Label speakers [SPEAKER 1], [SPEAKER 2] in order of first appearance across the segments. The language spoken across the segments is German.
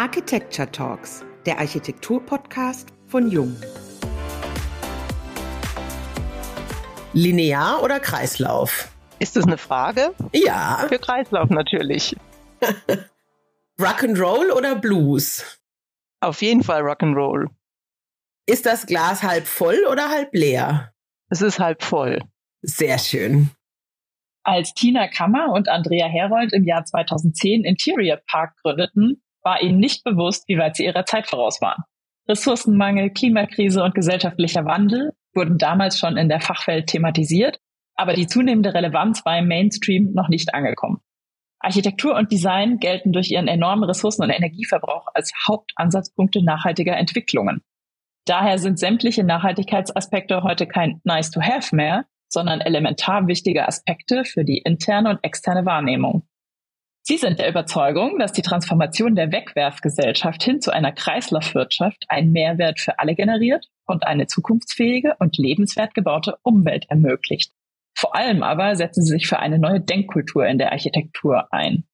[SPEAKER 1] Architecture Talks, der Architektur-Podcast von Jung. Linear oder Kreislauf?
[SPEAKER 2] Ist das eine Frage?
[SPEAKER 1] Ja.
[SPEAKER 2] Für Kreislauf natürlich.
[SPEAKER 1] Rock'n'Roll oder Blues?
[SPEAKER 2] Auf jeden Fall Rock'n'Roll.
[SPEAKER 1] Ist das Glas halb voll oder halb leer?
[SPEAKER 2] Es ist halb voll.
[SPEAKER 1] Sehr schön.
[SPEAKER 3] Als Tina Kammer und Andrea Herold im Jahr 2010 Interior Park gründeten, war ihnen nicht bewusst, wie weit sie ihrer Zeit voraus waren. Ressourcenmangel, Klimakrise und gesellschaftlicher Wandel wurden damals schon in der Fachwelt thematisiert, aber die zunehmende Relevanz war im Mainstream noch nicht angekommen. Architektur und Design gelten durch ihren enormen Ressourcen- und Energieverbrauch als Hauptansatzpunkte nachhaltiger Entwicklungen. Daher sind sämtliche Nachhaltigkeitsaspekte heute kein Nice to have mehr, sondern elementar wichtige Aspekte für die interne und externe Wahrnehmung. Sie sind der Überzeugung, dass die Transformation der Wegwerfgesellschaft hin zu einer Kreislaufwirtschaft einen Mehrwert für alle generiert und eine zukunftsfähige und lebenswert gebaute Umwelt ermöglicht. Vor allem aber setzen sie sich für eine neue Denkkultur in der Architektur ein.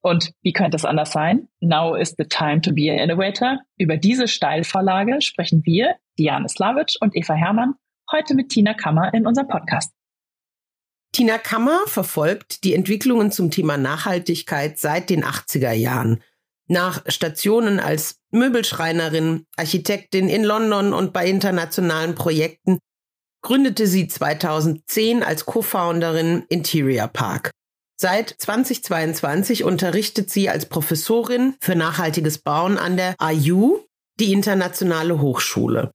[SPEAKER 3] Und wie könnte es anders sein? Now is the time to be an innovator. Über diese Steilvorlage sprechen wir, Diane Slavic und Eva Herrmann, heute mit Tina Kammer in unserem Podcast.
[SPEAKER 1] Tina Kammer verfolgt die Entwicklungen zum Thema Nachhaltigkeit seit den 80er Jahren. Nach Stationen als Möbelschreinerin, Architektin in London und bei internationalen Projekten gründete sie 2010 als Co-Founderin Interior Park. Seit 2022 unterrichtet sie als Professorin für nachhaltiges Bauen an der IU, die internationale Hochschule.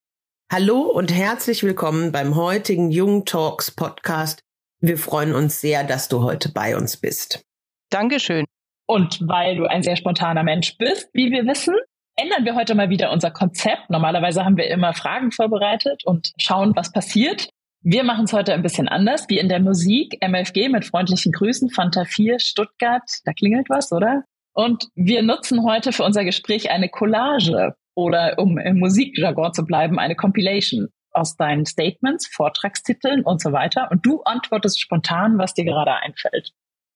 [SPEAKER 1] Hallo und herzlich willkommen beim heutigen Jung Talks Podcast. Wir freuen uns sehr, dass du heute bei uns bist.
[SPEAKER 2] Dankeschön.
[SPEAKER 3] Und weil du ein sehr spontaner Mensch bist, wie wir wissen, ändern wir heute mal wieder unser Konzept. Normalerweise haben wir immer Fragen vorbereitet und schauen, was passiert. Wir machen es heute ein bisschen anders, wie in der Musik. MFG mit freundlichen Grüßen, Fanta 4, Stuttgart. Da klingelt was, oder? Und wir nutzen heute für unser Gespräch eine Collage oder um im Musikjargon zu bleiben, eine Compilation aus deinen Statements, Vortragstiteln und so weiter. Und du antwortest spontan, was dir gerade einfällt.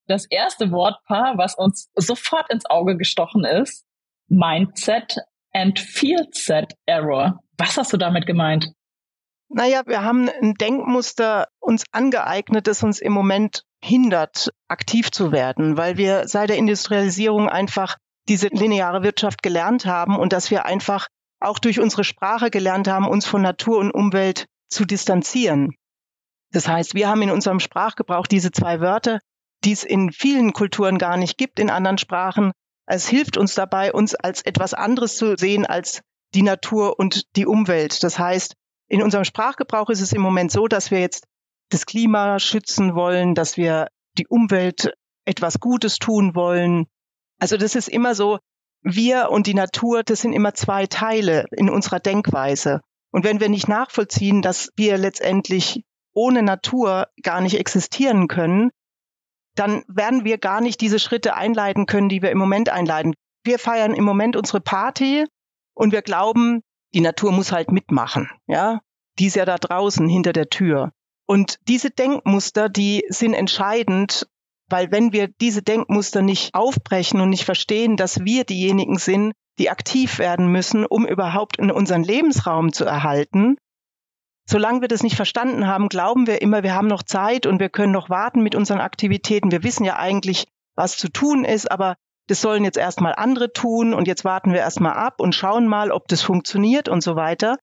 [SPEAKER 3] Das erste Wortpaar, was uns sofort ins Auge gestochen ist, Mindset and Field Set Error. Was hast du damit gemeint?
[SPEAKER 2] Naja, wir haben ein Denkmuster uns angeeignet, das uns im Moment hindert, aktiv zu werden, weil wir seit der Industrialisierung einfach diese lineare Wirtschaft gelernt haben und dass wir einfach auch durch unsere Sprache gelernt haben, uns von Natur und Umwelt zu distanzieren. Das heißt, wir haben in unserem Sprachgebrauch diese zwei Wörter, die es in vielen Kulturen gar nicht gibt, in anderen Sprachen. Es hilft uns dabei, uns als etwas anderes zu sehen als die Natur und die Umwelt. Das heißt, in unserem Sprachgebrauch ist es im Moment so, dass wir jetzt das Klima schützen wollen, dass wir die Umwelt etwas Gutes tun wollen. Also das ist immer so, wir und die Natur, das sind immer zwei Teile in unserer Denkweise. Und wenn wir nicht nachvollziehen, dass wir letztendlich ohne Natur gar nicht existieren können, dann werden wir gar nicht diese Schritte einleiten können, die wir im Moment einleiten. Wir feiern im Moment unsere Party und wir glauben, die Natur muss halt mitmachen, ja. Die ist ja da draußen hinter der Tür. Und diese Denkmuster, die sind entscheidend, weil wenn wir diese Denkmuster nicht aufbrechen und nicht verstehen, dass wir diejenigen sind, die aktiv werden müssen, um überhaupt in unseren Lebensraum zu erhalten, solange wir das nicht verstanden haben, glauben wir immer, wir haben noch Zeit und wir können noch warten mit unseren Aktivitäten. Wir wissen ja eigentlich, was zu tun ist, aber das sollen jetzt erstmal andere tun und jetzt warten wir erstmal ab und schauen mal, ob das funktioniert und so weiter.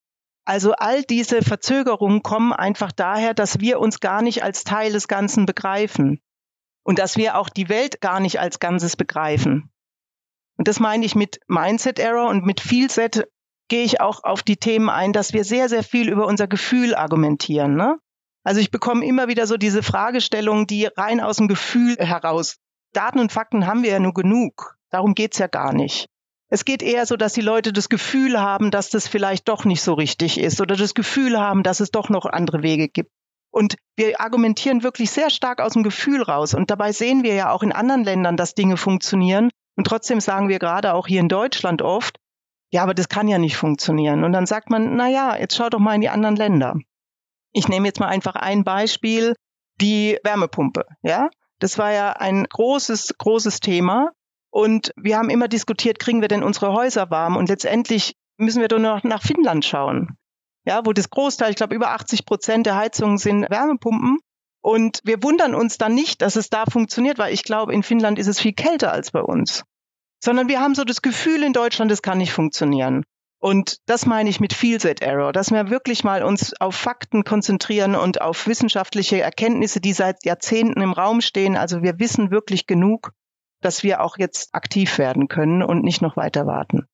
[SPEAKER 2] Also all diese Verzögerungen kommen einfach daher, dass wir uns gar nicht als Teil des Ganzen begreifen und dass wir auch die Welt gar nicht als Ganzes begreifen. Und das meine ich mit Mindset Error und mit Feelset gehe ich auch auf die Themen ein, dass wir sehr, sehr viel über unser Gefühl argumentieren. Ne? Also ich bekomme immer wieder so diese Fragestellungen, die rein aus dem Gefühl heraus Daten und Fakten haben wir ja nur genug. Darum geht's ja gar nicht. Es geht eher so, dass die Leute das Gefühl haben, dass das vielleicht doch nicht so richtig ist oder das Gefühl haben, dass es doch noch andere Wege gibt. Und wir argumentieren wirklich sehr stark aus dem Gefühl raus. Und dabei sehen wir ja auch in anderen Ländern, dass Dinge funktionieren. Und trotzdem sagen wir gerade auch hier in Deutschland oft, ja, aber das kann ja nicht funktionieren. Und dann sagt man, na ja, jetzt schau doch mal in die anderen Länder. Ich nehme jetzt mal einfach ein Beispiel, die Wärmepumpe, ja? Das war ja ein großes, großes Thema. Und wir haben immer diskutiert, kriegen wir denn unsere Häuser warm? Und letztendlich müssen wir doch noch nach Finnland schauen. Ja, wo das Großteil, ich glaube, über 80 Prozent der Heizungen sind Wärmepumpen. Und wir wundern uns dann nicht, dass es da funktioniert, weil ich glaube, in Finnland ist es viel kälter als bei uns. Sondern wir haben so das Gefühl in Deutschland, es kann nicht funktionieren. Und das meine ich mit Field Set Error, dass wir wirklich mal uns auf Fakten konzentrieren und auf wissenschaftliche Erkenntnisse, die seit Jahrzehnten im Raum stehen. Also wir wissen wirklich genug, dass wir auch jetzt aktiv werden können und nicht noch weiter warten.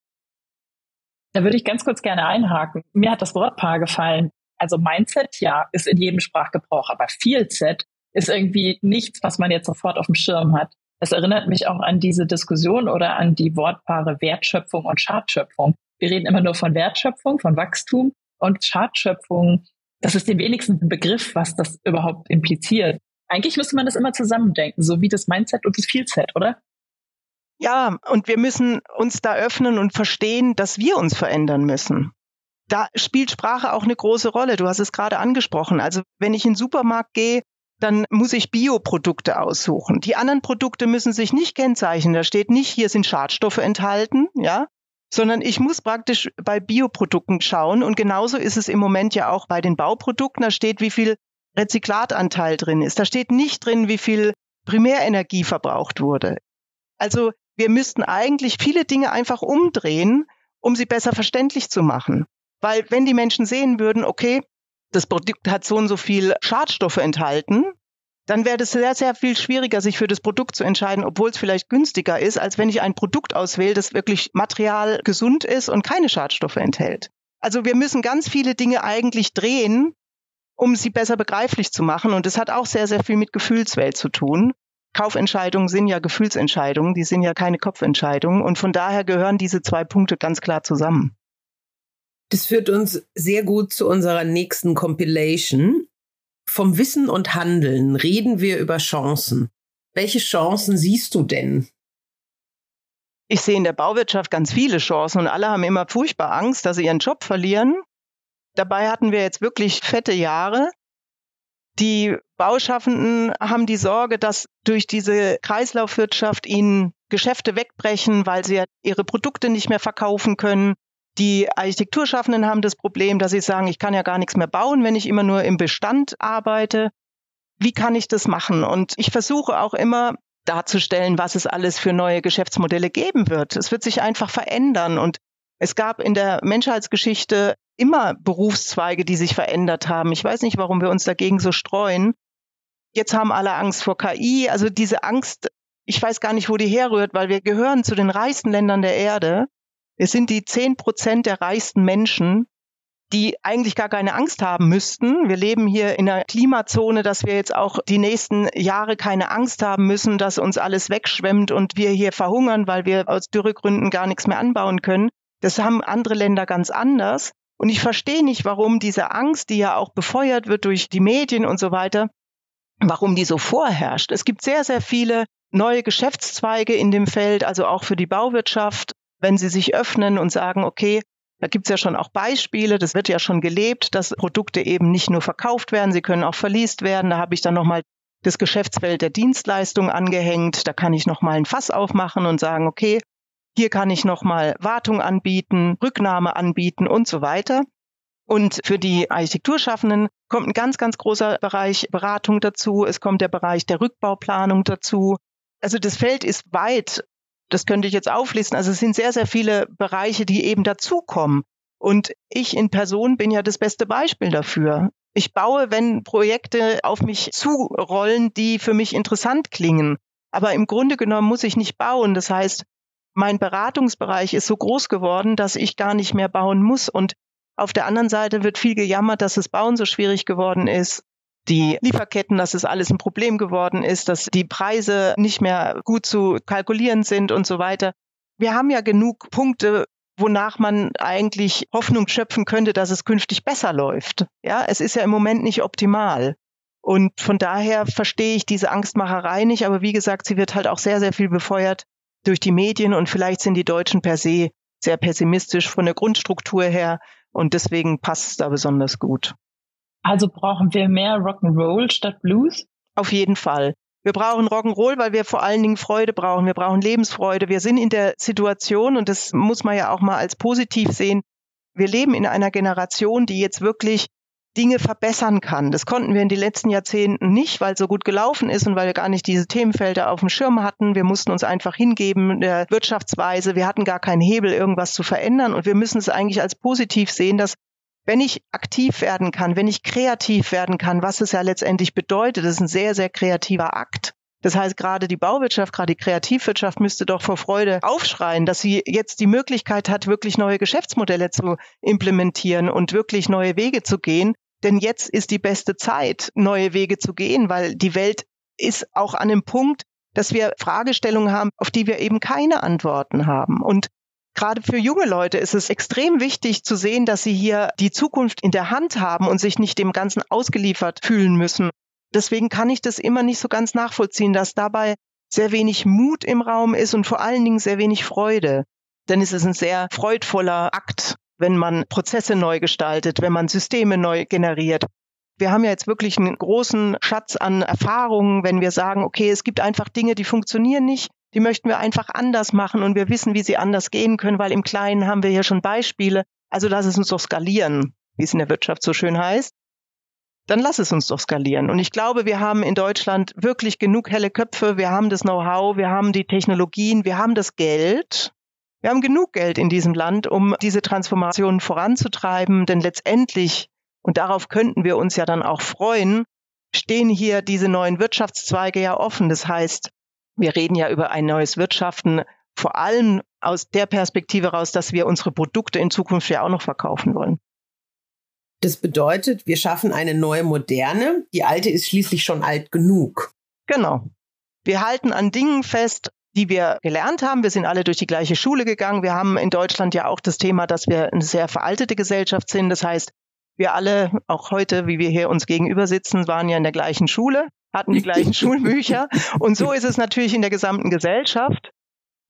[SPEAKER 3] Da würde ich ganz kurz gerne einhaken. Mir hat das Wortpaar gefallen. Also Mindset, ja, ist in jedem Sprachgebrauch, aber Fieldset ist irgendwie nichts, was man jetzt sofort auf dem Schirm hat. Es erinnert mich auch an diese Diskussion oder an die Wortpaare Wertschöpfung und Schadschöpfung. Wir reden immer nur von Wertschöpfung, von Wachstum und Schadschöpfung. Das ist dem wenigsten ein Begriff, was das überhaupt impliziert. Eigentlich müsste man das immer zusammendenken, so wie das Mindset und das Fieldset, oder?
[SPEAKER 2] Ja, und wir müssen uns da öffnen und verstehen, dass wir uns verändern müssen. Da spielt Sprache auch eine große Rolle. Du hast es gerade angesprochen. Also wenn ich in den Supermarkt gehe, dann muss ich Bioprodukte aussuchen. Die anderen Produkte müssen sich nicht kennzeichnen. Da steht nicht, hier sind Schadstoffe enthalten, ja, sondern ich muss praktisch bei Bioprodukten schauen. Und genauso ist es im Moment ja auch bei den Bauprodukten. Da steht, wie viel Rezyklatanteil drin ist. Da steht nicht drin, wie viel Primärenergie verbraucht wurde. Also wir müssten eigentlich viele Dinge einfach umdrehen, um sie besser verständlich zu machen. Weil wenn die Menschen sehen würden, okay, das Produkt hat so und so viel Schadstoffe enthalten, dann wäre es sehr, sehr viel schwieriger, sich für das Produkt zu entscheiden, obwohl es vielleicht günstiger ist, als wenn ich ein Produkt auswähle, das wirklich material gesund ist und keine Schadstoffe enthält. Also wir müssen ganz viele Dinge eigentlich drehen, um sie besser begreiflich zu machen. Und es hat auch sehr, sehr viel mit Gefühlswelt zu tun. Kaufentscheidungen sind ja Gefühlsentscheidungen, die sind ja keine Kopfentscheidungen. Und von daher gehören diese zwei Punkte ganz klar zusammen.
[SPEAKER 1] Das führt uns sehr gut zu unserer nächsten Compilation. Vom Wissen und Handeln reden wir über Chancen. Welche Chancen siehst du denn?
[SPEAKER 2] Ich sehe in der Bauwirtschaft ganz viele Chancen und alle haben immer furchtbar Angst, dass sie ihren Job verlieren. Dabei hatten wir jetzt wirklich fette Jahre. Die Bauschaffenden haben die Sorge, dass durch diese Kreislaufwirtschaft ihnen Geschäfte wegbrechen, weil sie ihre Produkte nicht mehr verkaufen können. Die Architekturschaffenden haben das Problem, dass sie sagen, ich kann ja gar nichts mehr bauen, wenn ich immer nur im Bestand arbeite. Wie kann ich das machen? Und ich versuche auch immer darzustellen, was es alles für neue Geschäftsmodelle geben wird. Es wird sich einfach verändern. Und es gab in der Menschheitsgeschichte immer Berufszweige, die sich verändert haben. Ich weiß nicht, warum wir uns dagegen so streuen. Jetzt haben alle Angst vor KI. Also diese Angst, ich weiß gar nicht, wo die herrührt, weil wir gehören zu den reichsten Ländern der Erde. Wir sind die zehn Prozent der reichsten Menschen, die eigentlich gar keine Angst haben müssten. Wir leben hier in einer Klimazone, dass wir jetzt auch die nächsten Jahre keine Angst haben müssen, dass uns alles wegschwemmt und wir hier verhungern, weil wir aus Dürregründen gar nichts mehr anbauen können. Das haben andere Länder ganz anders. Und ich verstehe nicht, warum diese Angst, die ja auch befeuert wird durch die Medien und so weiter, warum die so vorherrscht. Es gibt sehr, sehr viele neue Geschäftszweige in dem Feld, also auch für die Bauwirtschaft wenn sie sich öffnen und sagen, okay, da gibt es ja schon auch Beispiele, das wird ja schon gelebt, dass Produkte eben nicht nur verkauft werden, sie können auch verliest werden. Da habe ich dann nochmal das Geschäftsfeld der Dienstleistung angehängt. Da kann ich nochmal ein Fass aufmachen und sagen, okay, hier kann ich nochmal Wartung anbieten, Rücknahme anbieten und so weiter. Und für die Architekturschaffenden kommt ein ganz, ganz großer Bereich Beratung dazu. Es kommt der Bereich der Rückbauplanung dazu. Also das Feld ist weit das könnte ich jetzt auflisten. Also es sind sehr, sehr viele Bereiche, die eben dazukommen. Und ich in Person bin ja das beste Beispiel dafür. Ich baue, wenn Projekte auf mich zurollen, die für mich interessant klingen. Aber im Grunde genommen muss ich nicht bauen. Das heißt, mein Beratungsbereich ist so groß geworden, dass ich gar nicht mehr bauen muss. Und auf der anderen Seite wird viel gejammert, dass das Bauen so schwierig geworden ist die Lieferketten, dass es alles ein Problem geworden ist, dass die Preise nicht mehr gut zu kalkulieren sind und so weiter. Wir haben ja genug Punkte, wonach man eigentlich Hoffnung schöpfen könnte, dass es künftig besser läuft. Ja, es ist ja im Moment nicht optimal. Und von daher verstehe ich diese Angstmacherei nicht. Aber wie gesagt, sie wird halt auch sehr, sehr viel befeuert durch die Medien und vielleicht sind die Deutschen per se sehr pessimistisch von der Grundstruktur her und deswegen passt es da besonders gut.
[SPEAKER 3] Also brauchen wir mehr Rock'n'Roll statt Blues?
[SPEAKER 2] Auf jeden Fall. Wir brauchen Rock'n'Roll, weil wir vor allen Dingen Freude brauchen. Wir brauchen Lebensfreude. Wir sind in der Situation, und das muss man ja auch mal als positiv sehen, wir leben in einer Generation, die jetzt wirklich Dinge verbessern kann. Das konnten wir in den letzten Jahrzehnten nicht, weil es so gut gelaufen ist und weil wir gar nicht diese Themenfelder auf dem Schirm hatten. Wir mussten uns einfach hingeben der Wirtschaftsweise. Wir hatten gar keinen Hebel, irgendwas zu verändern. Und wir müssen es eigentlich als positiv sehen, dass wenn ich aktiv werden kann, wenn ich kreativ werden kann, was es ja letztendlich bedeutet, das ist ein sehr, sehr kreativer Akt. Das heißt, gerade die Bauwirtschaft, gerade die Kreativwirtschaft müsste doch vor Freude aufschreien, dass sie jetzt die Möglichkeit hat, wirklich neue Geschäftsmodelle zu implementieren und wirklich neue Wege zu gehen. Denn jetzt ist die beste Zeit, neue Wege zu gehen, weil die Welt ist auch an dem Punkt, dass wir Fragestellungen haben, auf die wir eben keine Antworten haben. Und Gerade für junge Leute ist es extrem wichtig zu sehen, dass sie hier die Zukunft in der Hand haben und sich nicht dem Ganzen ausgeliefert fühlen müssen. Deswegen kann ich das immer nicht so ganz nachvollziehen, dass dabei sehr wenig Mut im Raum ist und vor allen Dingen sehr wenig Freude. Denn es ist ein sehr freudvoller Akt, wenn man Prozesse neu gestaltet, wenn man Systeme neu generiert. Wir haben ja jetzt wirklich einen großen Schatz an Erfahrungen, wenn wir sagen, okay, es gibt einfach Dinge, die funktionieren nicht die möchten wir einfach anders machen und wir wissen, wie sie anders gehen können, weil im Kleinen haben wir hier schon Beispiele. Also lass es uns doch skalieren, wie es in der Wirtschaft so schön heißt. Dann lass es uns doch skalieren. Und ich glaube, wir haben in Deutschland wirklich genug helle Köpfe. Wir haben das Know-how, wir haben die Technologien, wir haben das Geld. Wir haben genug Geld in diesem Land, um diese Transformation voranzutreiben. Denn letztendlich, und darauf könnten wir uns ja dann auch freuen, stehen hier diese neuen Wirtschaftszweige ja offen. Das heißt, wir reden ja über ein neues Wirtschaften, vor allem aus der Perspektive heraus, dass wir unsere Produkte in Zukunft ja auch noch verkaufen wollen.
[SPEAKER 1] Das bedeutet, wir schaffen eine neue Moderne. Die alte ist schließlich schon alt genug.
[SPEAKER 2] Genau. Wir halten an Dingen fest, die wir gelernt haben. Wir sind alle durch die gleiche Schule gegangen. Wir haben in Deutschland ja auch das Thema, dass wir eine sehr veraltete Gesellschaft sind. Das heißt, wir alle, auch heute, wie wir hier uns gegenüber sitzen, waren ja in der gleichen Schule hatten die gleichen Schulbücher. Und so ist es natürlich in der gesamten Gesellschaft.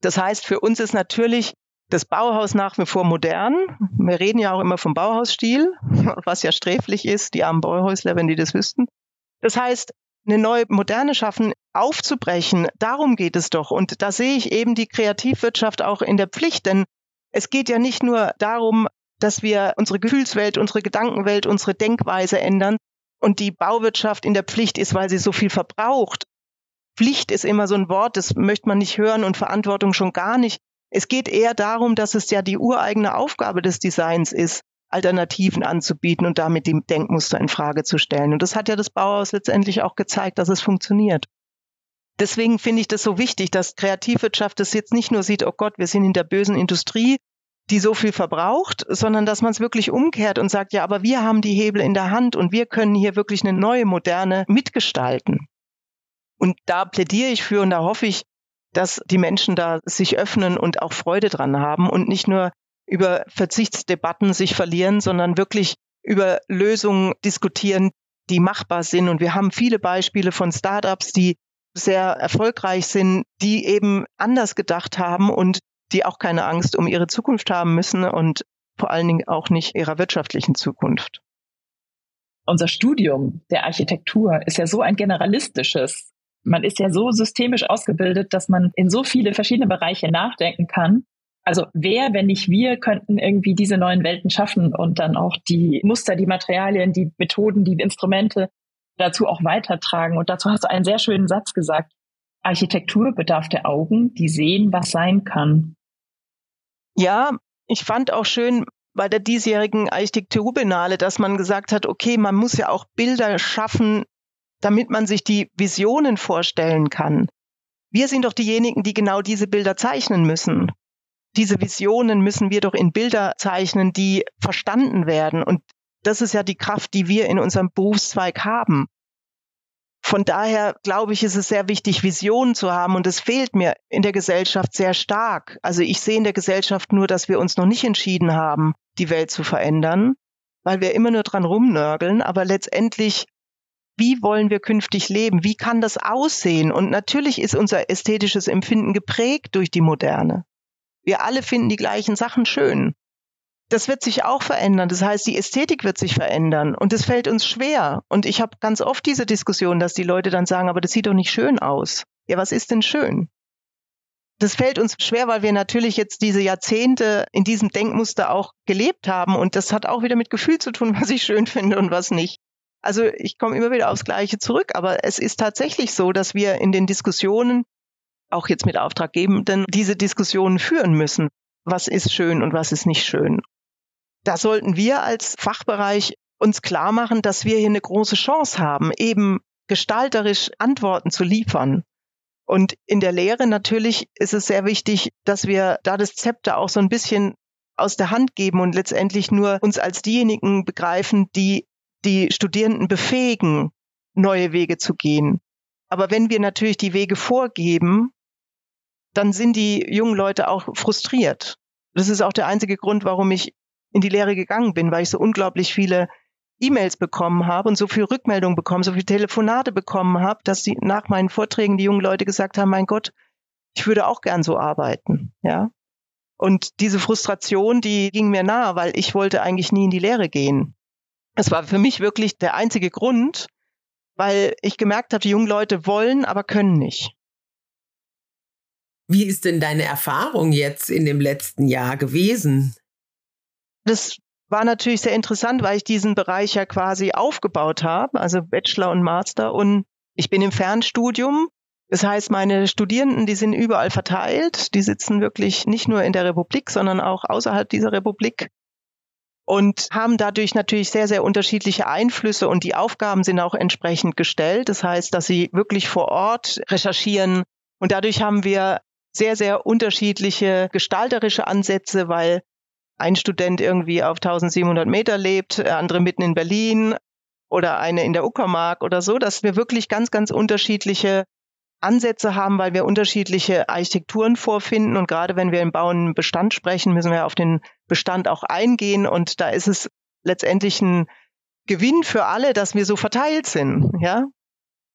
[SPEAKER 2] Das heißt, für uns ist natürlich das Bauhaus nach wie vor modern. Wir reden ja auch immer vom Bauhausstil, was ja sträflich ist, die armen Bauhäusler, wenn die das wüssten. Das heißt, eine neue Moderne schaffen, aufzubrechen, darum geht es doch. Und da sehe ich eben die Kreativwirtschaft auch in der Pflicht, denn es geht ja nicht nur darum, dass wir unsere Gefühlswelt, unsere Gedankenwelt, unsere Denkweise ändern, und die Bauwirtschaft in der Pflicht ist, weil sie so viel verbraucht. Pflicht ist immer so ein Wort, das möchte man nicht hören und Verantwortung schon gar nicht. Es geht eher darum, dass es ja die ureigene Aufgabe des Designs ist, Alternativen anzubieten und damit die Denkmuster in Frage zu stellen. Und das hat ja das Bauhaus letztendlich auch gezeigt, dass es funktioniert. Deswegen finde ich das so wichtig, dass Kreativwirtschaft das jetzt nicht nur sieht, oh Gott, wir sind in der bösen Industrie, die so viel verbraucht, sondern dass man es wirklich umkehrt und sagt, ja, aber wir haben die Hebel in der Hand und wir können hier wirklich eine neue, moderne mitgestalten. Und da plädiere ich für und da hoffe ich, dass die Menschen da sich öffnen und auch Freude dran haben und nicht nur über Verzichtsdebatten sich verlieren, sondern wirklich über Lösungen diskutieren, die machbar sind. Und wir haben viele Beispiele von Startups, die sehr erfolgreich sind, die eben anders gedacht haben und die auch keine Angst um ihre Zukunft haben müssen und vor allen Dingen auch nicht ihrer wirtschaftlichen Zukunft.
[SPEAKER 3] Unser Studium der Architektur ist ja so ein generalistisches. Man ist ja so systemisch ausgebildet, dass man in so viele verschiedene Bereiche nachdenken kann. Also wer, wenn nicht wir, könnten irgendwie diese neuen Welten schaffen und dann auch die Muster, die Materialien, die Methoden, die Instrumente dazu auch weitertragen. Und dazu hast du einen sehr schönen Satz gesagt. Architektur bedarf der Augen, die sehen, was sein kann.
[SPEAKER 2] Ja, ich fand auch schön bei der diesjährigen Architekturbinale, dass man gesagt hat, okay, man muss ja auch Bilder schaffen, damit man sich die Visionen vorstellen kann. Wir sind doch diejenigen, die genau diese Bilder zeichnen müssen. Diese Visionen müssen wir doch in Bilder zeichnen, die verstanden werden. Und das ist ja die Kraft, die wir in unserem Berufszweig haben. Von daher glaube ich, ist es sehr wichtig, Visionen zu haben und es fehlt mir in der Gesellschaft sehr stark. Also ich sehe in der Gesellschaft nur, dass wir uns noch nicht entschieden haben, die Welt zu verändern, weil wir immer nur dran rumnörgeln, aber letztendlich wie wollen wir künftig leben? Wie kann das aussehen? Und natürlich ist unser ästhetisches Empfinden geprägt durch die Moderne. Wir alle finden die gleichen Sachen schön. Das wird sich auch verändern. Das heißt, die Ästhetik wird sich verändern und es fällt uns schwer. Und ich habe ganz oft diese Diskussion, dass die Leute dann sagen, aber das sieht doch nicht schön aus. Ja, was ist denn schön? Das fällt uns schwer, weil wir natürlich jetzt diese Jahrzehnte in diesem Denkmuster auch gelebt haben und das hat auch wieder mit Gefühl zu tun, was ich schön finde und was nicht. Also ich komme immer wieder aufs Gleiche zurück, aber es ist tatsächlich so, dass wir in den Diskussionen, auch jetzt mit Auftraggebenden, diese Diskussionen führen müssen. Was ist schön und was ist nicht schön? Da sollten wir als Fachbereich uns klar machen, dass wir hier eine große Chance haben, eben gestalterisch Antworten zu liefern. Und in der Lehre natürlich ist es sehr wichtig, dass wir da das Zepter auch so ein bisschen aus der Hand geben und letztendlich nur uns als diejenigen begreifen, die die Studierenden befähigen, neue Wege zu gehen. Aber wenn wir natürlich die Wege vorgeben, dann sind die jungen Leute auch frustriert. Das ist auch der einzige Grund, warum ich in die Lehre gegangen bin, weil ich so unglaublich viele E-Mails bekommen habe und so viel Rückmeldungen bekommen, so viele Telefonate bekommen habe, dass die nach meinen Vorträgen die jungen Leute gesagt haben, mein Gott, ich würde auch gern so arbeiten, ja. Und diese Frustration, die ging mir nahe, weil ich wollte eigentlich nie in die Lehre gehen. Es war für mich wirklich der einzige Grund, weil ich gemerkt habe, die jungen Leute wollen, aber können nicht.
[SPEAKER 1] Wie ist denn deine Erfahrung jetzt in dem letzten Jahr gewesen?
[SPEAKER 2] Das war natürlich sehr interessant, weil ich diesen Bereich ja quasi aufgebaut habe, also Bachelor und Master. Und ich bin im Fernstudium. Das heißt, meine Studierenden, die sind überall verteilt. Die sitzen wirklich nicht nur in der Republik, sondern auch außerhalb dieser Republik und haben dadurch natürlich sehr, sehr unterschiedliche Einflüsse und die Aufgaben sind auch entsprechend gestellt. Das heißt, dass sie wirklich vor Ort recherchieren und dadurch haben wir sehr, sehr unterschiedliche gestalterische Ansätze, weil ein Student irgendwie auf 1700 Meter lebt, andere mitten in Berlin oder eine in der Uckermark oder so, dass wir wirklich ganz, ganz unterschiedliche Ansätze haben, weil wir unterschiedliche Architekturen vorfinden. Und gerade wenn wir im Bauen Bestand sprechen, müssen wir auf den Bestand auch eingehen. Und da ist es letztendlich ein Gewinn für alle, dass wir so verteilt sind. Ja,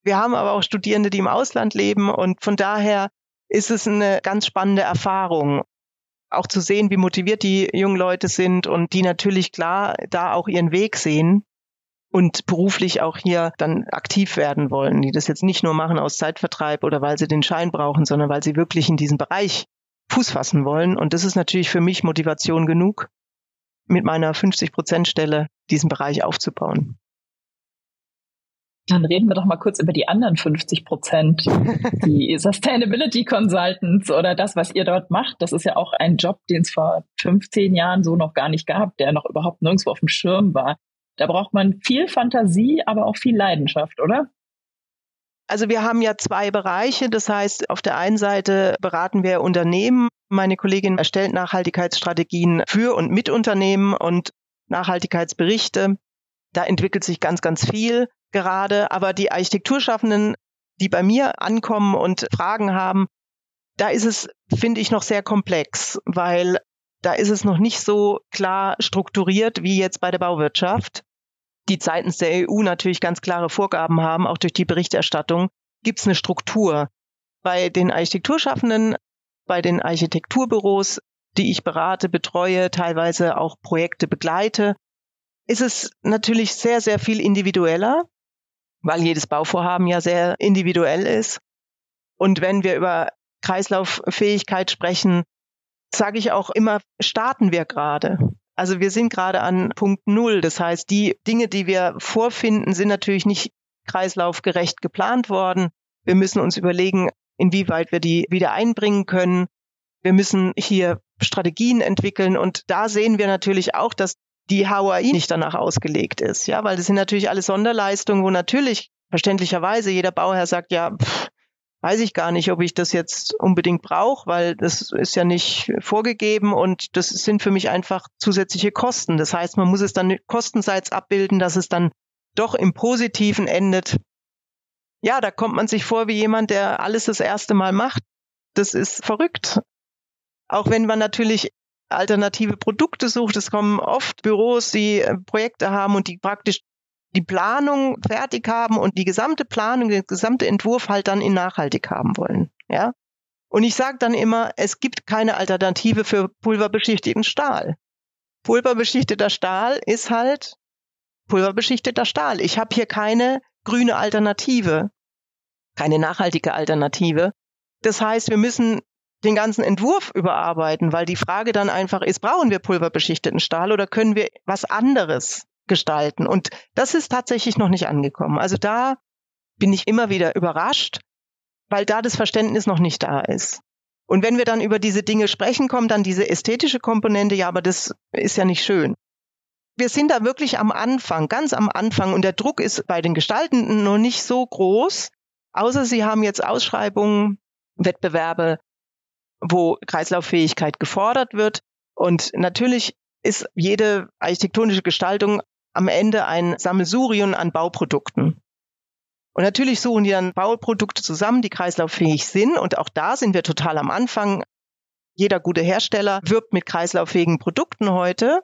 [SPEAKER 2] wir haben aber auch Studierende, die im Ausland leben. Und von daher ist es eine ganz spannende Erfahrung auch zu sehen, wie motiviert die jungen Leute sind und die natürlich klar da auch ihren Weg sehen und beruflich auch hier dann aktiv werden wollen, die das jetzt nicht nur machen aus Zeitvertreib oder weil sie den Schein brauchen, sondern weil sie wirklich in diesem Bereich Fuß fassen wollen. Und das ist natürlich für mich Motivation genug, mit meiner 50-Prozent-Stelle diesen Bereich aufzubauen.
[SPEAKER 3] Dann reden wir doch mal kurz über die anderen 50 Prozent, die Sustainability Consultants oder das, was ihr dort macht. Das ist ja auch ein Job, den es vor 15 Jahren so noch gar nicht gab, der noch überhaupt nirgendwo auf dem Schirm war. Da braucht man viel Fantasie, aber auch viel Leidenschaft, oder?
[SPEAKER 2] Also wir haben ja zwei Bereiche. Das heißt, auf der einen Seite beraten wir Unternehmen. Meine Kollegin erstellt Nachhaltigkeitsstrategien für und mit Unternehmen und Nachhaltigkeitsberichte. Da entwickelt sich ganz, ganz viel gerade, aber die Architekturschaffenden, die bei mir ankommen und Fragen haben, da ist es, finde ich, noch sehr komplex, weil da ist es noch nicht so klar strukturiert wie jetzt bei der Bauwirtschaft, die seitens der EU natürlich ganz klare Vorgaben haben, auch durch die Berichterstattung, gibt es eine Struktur. Bei den Architekturschaffenden, bei den Architekturbüros, die ich berate, betreue, teilweise auch Projekte begleite, ist es natürlich sehr, sehr viel individueller weil jedes Bauvorhaben ja sehr individuell ist. Und wenn wir über Kreislauffähigkeit sprechen, sage ich auch immer, starten wir gerade. Also wir sind gerade an Punkt Null. Das heißt, die Dinge, die wir vorfinden, sind natürlich nicht kreislaufgerecht geplant worden. Wir müssen uns überlegen, inwieweit wir die wieder einbringen können. Wir müssen hier Strategien entwickeln. Und da sehen wir natürlich auch, dass die HOI nicht danach ausgelegt ist. Ja, weil das sind natürlich alle Sonderleistungen, wo natürlich verständlicherweise jeder Bauherr sagt, ja, pff, weiß ich gar nicht, ob ich das jetzt unbedingt brauche, weil das ist ja nicht vorgegeben und das sind für mich einfach zusätzliche Kosten. Das heißt, man muss es dann kostenseits abbilden, dass es dann doch im Positiven endet. Ja, da kommt man sich vor wie jemand, der alles das erste Mal macht. Das ist verrückt. Auch wenn man natürlich alternative Produkte sucht. Es kommen oft Büros, die äh, Projekte haben und die praktisch die Planung fertig haben und die gesamte Planung, den gesamte Entwurf halt dann in nachhaltig haben wollen. Ja. Und ich sage dann immer, es gibt keine Alternative für pulverbeschichtigten Stahl. Pulverbeschichteter Stahl ist halt pulverbeschichteter Stahl. Ich habe hier keine grüne Alternative, keine nachhaltige Alternative. Das heißt, wir müssen den ganzen Entwurf überarbeiten, weil die Frage dann einfach ist, brauchen wir pulverbeschichteten Stahl oder können wir was anderes gestalten? Und das ist tatsächlich noch nicht angekommen. Also da bin ich immer wieder überrascht, weil da das Verständnis noch nicht da ist. Und wenn wir dann über diese Dinge sprechen, kommt dann diese ästhetische Komponente, ja, aber das ist ja nicht schön. Wir sind da wirklich am Anfang, ganz am Anfang und der Druck ist bei den Gestaltenden noch nicht so groß, außer sie haben jetzt Ausschreibungen, Wettbewerbe, wo Kreislauffähigkeit gefordert wird. Und natürlich ist jede architektonische Gestaltung am Ende ein Sammelsurium an Bauprodukten. Und natürlich suchen die dann Bauprodukte zusammen, die kreislauffähig sind. Und auch da sind wir total am Anfang. Jeder gute Hersteller wirbt mit kreislauffähigen Produkten heute.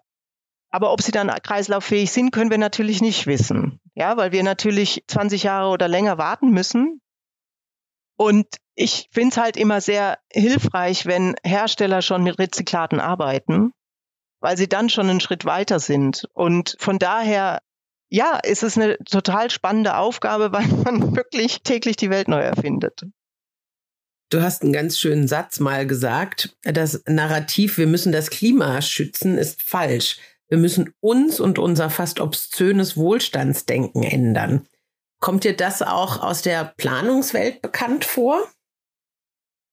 [SPEAKER 2] Aber ob sie dann kreislauffähig sind, können wir natürlich nicht wissen. Ja, weil wir natürlich 20 Jahre oder länger warten müssen. Und ich finde es halt immer sehr hilfreich, wenn Hersteller schon mit Rezyklaten arbeiten, weil sie dann schon einen Schritt weiter sind. Und von daher, ja, ist es eine total spannende Aufgabe, weil man wirklich täglich die Welt neu erfindet.
[SPEAKER 1] Du hast einen ganz schönen Satz mal gesagt. Das Narrativ, wir müssen das Klima schützen, ist falsch. Wir müssen uns und unser fast obszönes Wohlstandsdenken ändern. Kommt dir das auch aus der Planungswelt bekannt vor?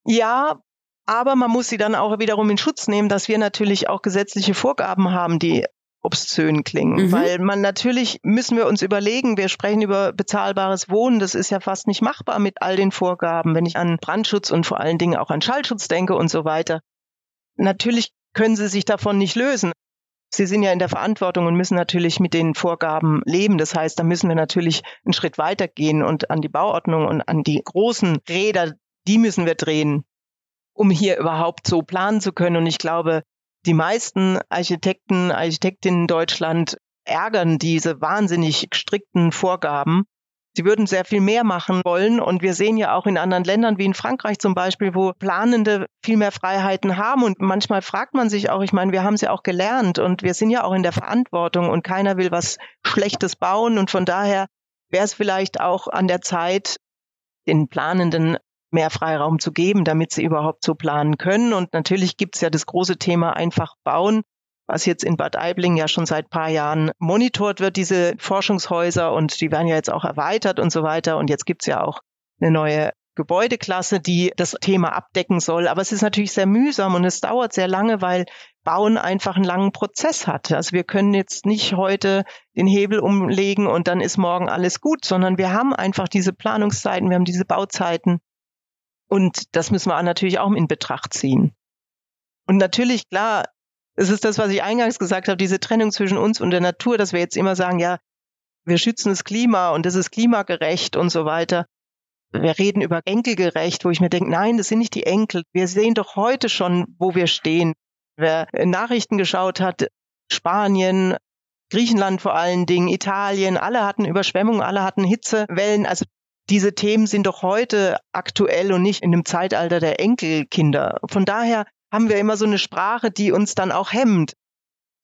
[SPEAKER 2] Ja, aber man muss sie dann auch wiederum in Schutz nehmen, dass wir natürlich auch gesetzliche Vorgaben haben, die obszön klingen. Mhm. Weil man natürlich müssen wir uns überlegen, wir sprechen über bezahlbares Wohnen, das ist ja fast nicht machbar mit all den Vorgaben, wenn ich an Brandschutz und vor allen Dingen auch an Schallschutz denke und so weiter. Natürlich können sie sich davon nicht lösen. Sie sind ja in der Verantwortung und müssen natürlich mit den Vorgaben leben. Das heißt, da müssen wir natürlich einen Schritt weiter gehen und an die Bauordnung und an die großen Räder, die müssen wir drehen, um hier überhaupt so planen zu können. Und ich glaube, die meisten Architekten, Architektinnen in Deutschland ärgern diese wahnsinnig strikten Vorgaben. Sie würden sehr viel mehr machen wollen. Und wir sehen ja auch in anderen Ländern, wie in Frankreich zum Beispiel, wo Planende viel mehr Freiheiten haben. Und manchmal fragt man sich auch, ich meine, wir haben es ja auch gelernt und wir sind ja auch in der Verantwortung und keiner will was Schlechtes bauen. Und von daher wäre es vielleicht auch an der Zeit, den Planenden mehr Freiraum zu geben, damit sie überhaupt so planen können. Und natürlich gibt es ja das große Thema einfach bauen, was jetzt in Bad Aibling ja schon seit paar Jahren monitort wird, diese Forschungshäuser und die werden ja jetzt auch erweitert und so weiter. Und jetzt gibt es ja auch eine neue Gebäudeklasse, die das Thema abdecken soll. Aber es ist natürlich sehr mühsam und es dauert sehr lange, weil Bauen einfach einen langen Prozess hat. Also wir können jetzt nicht heute den Hebel umlegen und dann ist morgen alles gut, sondern wir haben einfach diese Planungszeiten, wir haben diese Bauzeiten und das müssen wir natürlich auch in Betracht ziehen. Und natürlich, klar, es ist das, was ich eingangs gesagt habe, diese Trennung zwischen uns und der Natur, dass wir jetzt immer sagen, ja, wir schützen das Klima und es ist klimagerecht und so weiter. Wir reden über enkelgerecht, wo ich mir denke, nein, das sind nicht die Enkel. Wir sehen doch heute schon, wo wir stehen. Wer Nachrichten geschaut hat, Spanien, Griechenland vor allen Dingen, Italien, alle hatten Überschwemmungen, alle hatten Hitzewellen. Also diese Themen sind doch heute aktuell und nicht in dem Zeitalter der Enkelkinder. Von daher haben wir immer so eine Sprache, die uns dann auch hemmt.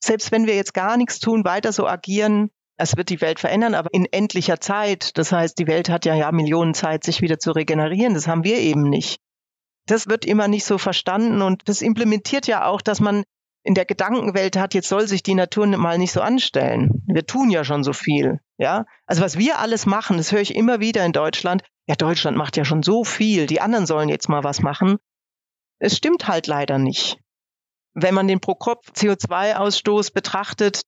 [SPEAKER 2] Selbst wenn wir jetzt gar nichts tun, weiter so agieren, es wird die Welt verändern, aber in endlicher Zeit. Das heißt, die Welt hat ja, ja Millionen Zeit, sich wieder zu regenerieren. Das haben wir eben nicht. Das wird immer nicht so verstanden und das implementiert ja auch, dass man in der Gedankenwelt hat, jetzt soll sich die Natur mal nicht so anstellen. Wir tun ja schon so viel. Ja, also was wir alles machen, das höre ich immer wieder in Deutschland. Ja, Deutschland macht ja schon so viel. Die anderen sollen jetzt mal was machen. Es stimmt halt leider nicht. Wenn man den Pro-Kopf-CO2-Ausstoß betrachtet,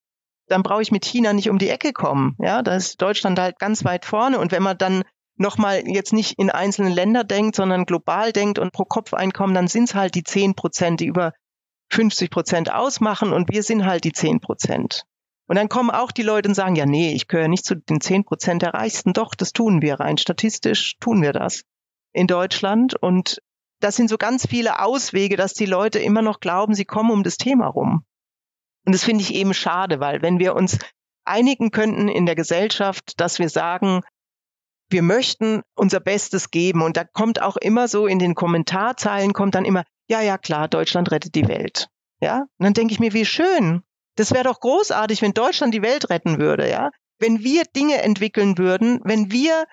[SPEAKER 2] dann brauche ich mit China nicht um die Ecke kommen. Ja, da ist Deutschland halt ganz weit vorne. Und wenn man dann nochmal jetzt nicht in einzelne Länder denkt, sondern global denkt und pro Kopf Einkommen, dann sind es halt die 10 Prozent, die über 50 Prozent ausmachen und wir sind halt die 10 Prozent. Und dann kommen auch die Leute und sagen, ja, nee, ich gehöre nicht zu den 10 Prozent der Reichsten. Doch, das tun wir rein. Statistisch tun wir das in Deutschland. Und das sind so ganz viele Auswege, dass die Leute immer noch glauben, sie kommen um das Thema rum. Und das finde ich eben schade, weil wenn wir uns einigen könnten in der Gesellschaft, dass wir sagen, wir möchten unser Bestes geben. Und da kommt auch immer so in den Kommentarzeilen kommt dann immer, ja, ja, klar, Deutschland rettet die Welt. Ja, und dann denke ich mir, wie schön. Das wäre doch großartig, wenn Deutschland die Welt retten würde, ja? Wenn wir Dinge entwickeln würden, wenn wir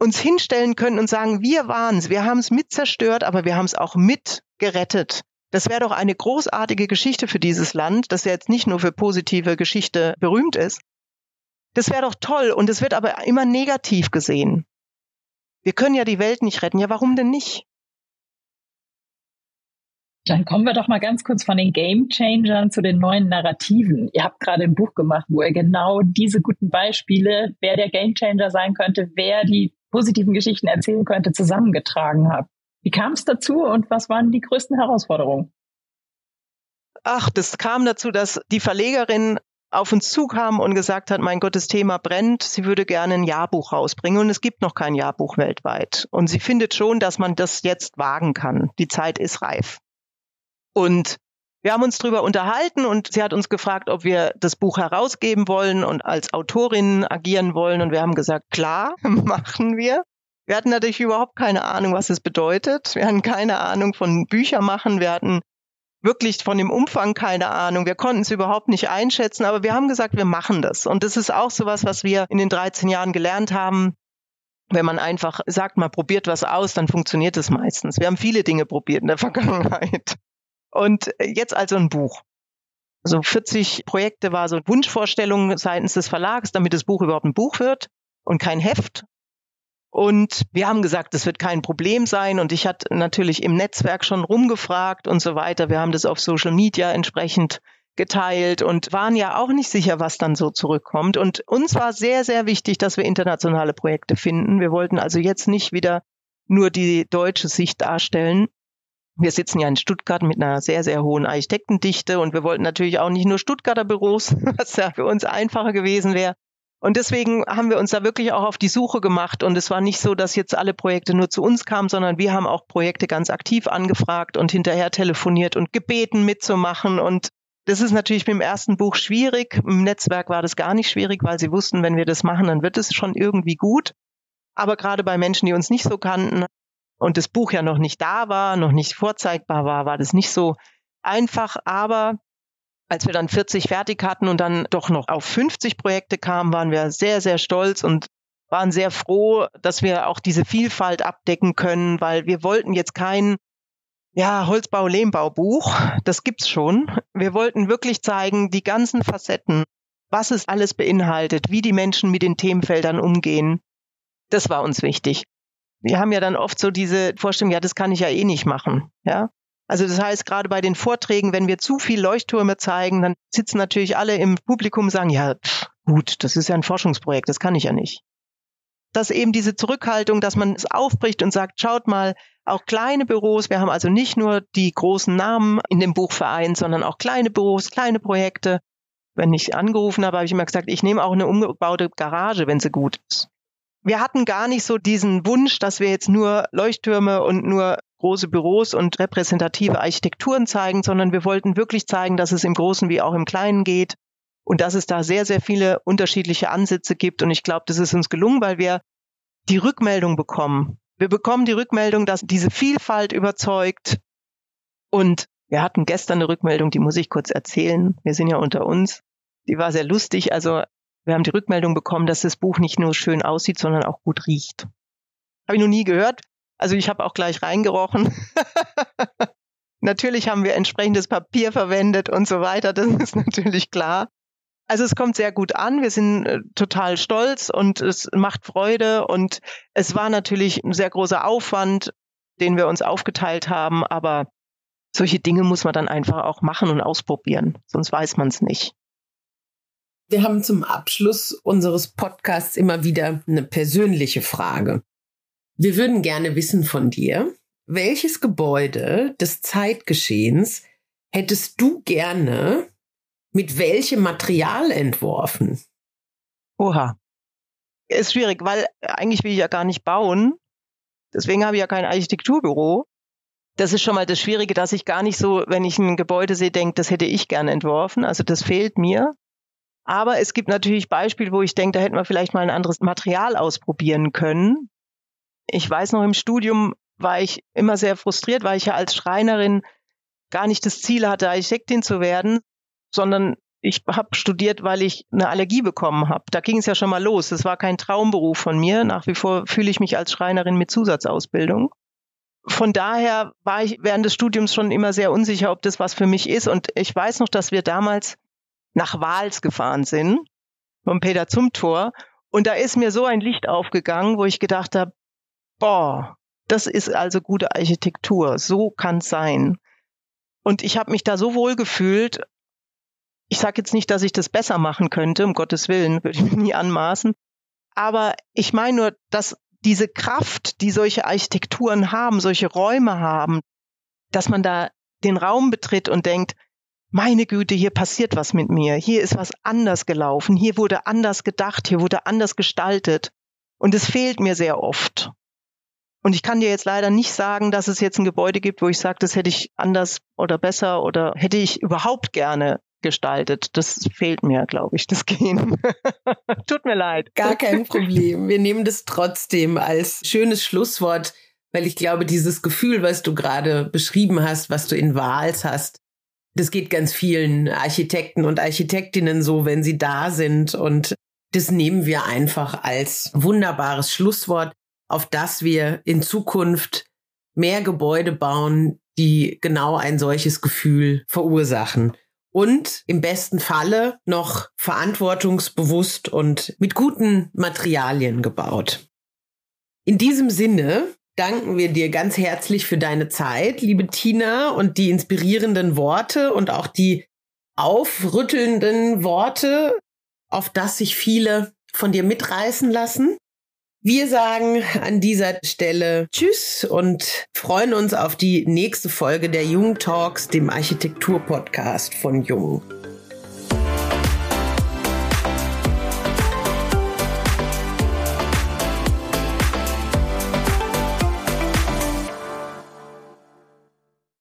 [SPEAKER 2] uns hinstellen können und sagen, wir waren's, wir haben es mit zerstört, aber wir haben es auch mit gerettet. Das wäre doch eine großartige Geschichte für dieses Land, das ja jetzt nicht nur für positive Geschichte berühmt ist. Das wäre doch toll und es wird aber immer negativ gesehen. Wir können ja die Welt nicht retten. Ja, warum denn nicht?
[SPEAKER 3] Dann kommen wir doch mal ganz kurz von den Game Changern zu den neuen Narrativen. Ihr habt gerade ein Buch gemacht, wo ihr genau diese guten Beispiele, wer der Game Changer sein könnte, wer die positiven Geschichten erzählen könnte, zusammengetragen habt. Wie kam es dazu und was waren die größten Herausforderungen?
[SPEAKER 2] Ach, das kam dazu, dass die Verlegerin auf uns zukam und gesagt hat, mein Gott, das Thema brennt, sie würde gerne ein Jahrbuch rausbringen und es gibt noch kein Jahrbuch weltweit. Und sie findet schon, dass man das jetzt wagen kann. Die Zeit ist reif. Und wir haben uns darüber unterhalten und sie hat uns gefragt, ob wir das Buch herausgeben wollen und als Autorin agieren wollen. Und wir haben gesagt, klar, machen wir. Wir hatten natürlich überhaupt keine Ahnung, was es bedeutet. Wir hatten keine Ahnung von Bücher machen. Wir hatten wirklich von dem Umfang keine Ahnung. Wir konnten es überhaupt nicht einschätzen, aber wir haben gesagt, wir machen das. Und das ist auch sowas, was wir in den 13 Jahren gelernt haben. Wenn man einfach sagt, man probiert was aus, dann funktioniert es meistens. Wir haben viele Dinge probiert in der Vergangenheit. Und jetzt also ein Buch. Also 40 Projekte war so Wunschvorstellung seitens des Verlags, damit das Buch überhaupt ein Buch wird und kein Heft. Und wir haben gesagt, das wird kein Problem sein. Und ich hatte natürlich im Netzwerk schon rumgefragt und so weiter. Wir haben das auf Social Media entsprechend geteilt und waren ja auch nicht sicher, was dann so zurückkommt. Und uns war sehr, sehr wichtig, dass wir internationale Projekte finden. Wir wollten also jetzt nicht wieder nur die deutsche Sicht darstellen, wir sitzen ja in Stuttgart mit einer sehr, sehr hohen Architektendichte und wir wollten natürlich auch nicht nur Stuttgarter Büros, was ja für uns einfacher gewesen wäre. Und deswegen haben wir uns da wirklich auch auf die Suche gemacht. Und es war nicht so, dass jetzt alle Projekte nur zu uns kamen, sondern wir haben auch Projekte ganz aktiv angefragt und hinterher telefoniert und gebeten mitzumachen. Und das ist natürlich mit dem ersten Buch schwierig. Im Netzwerk war das gar nicht schwierig, weil sie wussten, wenn wir das machen, dann wird es schon irgendwie gut. Aber gerade bei Menschen, die uns nicht so kannten, und das Buch ja noch nicht da war, noch nicht vorzeigbar war, war das nicht so einfach. Aber als wir dann 40 fertig hatten und dann doch noch auf 50 Projekte kamen, waren wir sehr, sehr stolz und waren sehr froh, dass wir auch diese Vielfalt abdecken können, weil wir wollten jetzt kein ja, Holzbau, Lehmbaubuch. Das gibt's schon. Wir wollten wirklich zeigen, die ganzen Facetten, was es alles beinhaltet, wie die Menschen mit den Themenfeldern umgehen. Das war uns wichtig wir haben ja dann oft so diese Vorstellung, ja, das kann ich ja eh nicht machen, ja. Also das heißt, gerade bei den Vorträgen, wenn wir zu viel Leuchttürme zeigen, dann sitzen natürlich alle im Publikum und sagen, ja, pff, gut, das ist ja ein Forschungsprojekt, das kann ich ja nicht. Dass eben diese Zurückhaltung, dass man es aufbricht und sagt, schaut mal, auch kleine Büros, wir haben also nicht nur die großen Namen in dem Buch vereint, sondern auch kleine Büros, kleine Projekte. Wenn ich angerufen habe, habe ich immer gesagt, ich nehme auch eine umgebaute Garage, wenn sie gut ist wir hatten gar nicht so diesen Wunsch, dass wir jetzt nur Leuchttürme und nur große Büros und repräsentative Architekturen zeigen, sondern wir wollten wirklich zeigen, dass es im Großen wie auch im Kleinen geht und dass es da sehr, sehr viele unterschiedliche Ansätze gibt. Und ich glaube, das ist uns gelungen, weil wir die Rückmeldung bekommen. Wir bekommen die Rückmeldung, dass diese Vielfalt überzeugt. Und wir hatten gestern eine Rückmeldung, die muss ich kurz erzählen. Wir sind ja unter uns. Die war sehr lustig. Also wir haben die Rückmeldung bekommen, dass das Buch nicht nur schön aussieht, sondern auch gut riecht. Habe ich noch nie gehört. Also ich habe auch gleich reingerochen. natürlich haben wir entsprechendes Papier verwendet und so weiter. Das ist natürlich klar. Also es kommt sehr gut an. Wir sind äh, total stolz und es macht Freude. Und es war natürlich ein sehr großer Aufwand, den wir uns aufgeteilt haben. Aber solche Dinge muss man dann einfach auch machen und ausprobieren. Sonst weiß man es nicht.
[SPEAKER 1] Wir haben zum Abschluss unseres Podcasts immer wieder eine persönliche Frage. Wir würden gerne wissen von dir, welches Gebäude des Zeitgeschehens hättest du gerne mit welchem Material entworfen?
[SPEAKER 2] Oha. Ist schwierig, weil eigentlich will ich ja gar nicht bauen. Deswegen habe ich ja kein Architekturbüro. Das ist schon mal das Schwierige, dass ich gar nicht so, wenn ich ein Gebäude sehe, denke, das hätte ich gerne entworfen. Also das fehlt mir. Aber es gibt natürlich Beispiele, wo ich denke, da hätten wir vielleicht mal ein anderes Material ausprobieren können. Ich weiß noch, im Studium war ich immer sehr frustriert, weil ich ja als Schreinerin gar nicht das Ziel hatte, Architektin zu werden, sondern Ich habe studiert, weil ich eine Allergie bekommen habe. Da ging es ja schon mal los. Das war kein Traumberuf von mir. Nach wie vor fühle ich mich als Schreinerin mit Zusatzausbildung. Von daher war ich während des Studiums schon immer sehr unsicher, ob das was für mich ist. Und ich weiß noch, dass wir damals nach Wals gefahren sind, vom Peter zum Tor. Und da ist mir so ein Licht aufgegangen, wo ich gedacht habe, boah, das ist also gute Architektur. So kann es sein. Und ich habe mich da so wohl gefühlt. Ich sage jetzt nicht, dass ich das besser machen könnte, um Gottes Willen, würde ich mir nie anmaßen. Aber ich meine nur, dass diese Kraft, die solche Architekturen haben, solche Räume haben, dass man da den Raum betritt und denkt, meine Güte, hier passiert was mit mir, hier ist was anders gelaufen, hier wurde anders gedacht, hier wurde anders gestaltet. Und es fehlt mir sehr oft. Und ich kann dir jetzt leider nicht sagen, dass es jetzt ein Gebäude gibt, wo ich sage, das hätte ich anders oder besser oder hätte ich überhaupt gerne gestaltet. Das fehlt mir, glaube ich, das Gehen. Tut mir leid.
[SPEAKER 1] Gar kein Problem. Wir nehmen das trotzdem als schönes Schlusswort, weil ich glaube, dieses Gefühl, was du gerade beschrieben hast, was du in Wals hast, das geht ganz vielen Architekten und Architektinnen so, wenn sie da sind. Und das nehmen wir einfach als wunderbares Schlusswort auf das wir in Zukunft mehr Gebäude bauen, die genau ein solches Gefühl verursachen. Und im besten Falle noch verantwortungsbewusst und mit guten Materialien gebaut. In diesem Sinne danken wir dir ganz herzlich für deine Zeit, liebe Tina, und die inspirierenden Worte und auch die aufrüttelnden Worte, auf das sich viele von dir mitreißen lassen. Wir sagen an dieser Stelle Tschüss und freuen uns auf die nächste Folge der Jung Talks, dem Architektur-Podcast von Jung.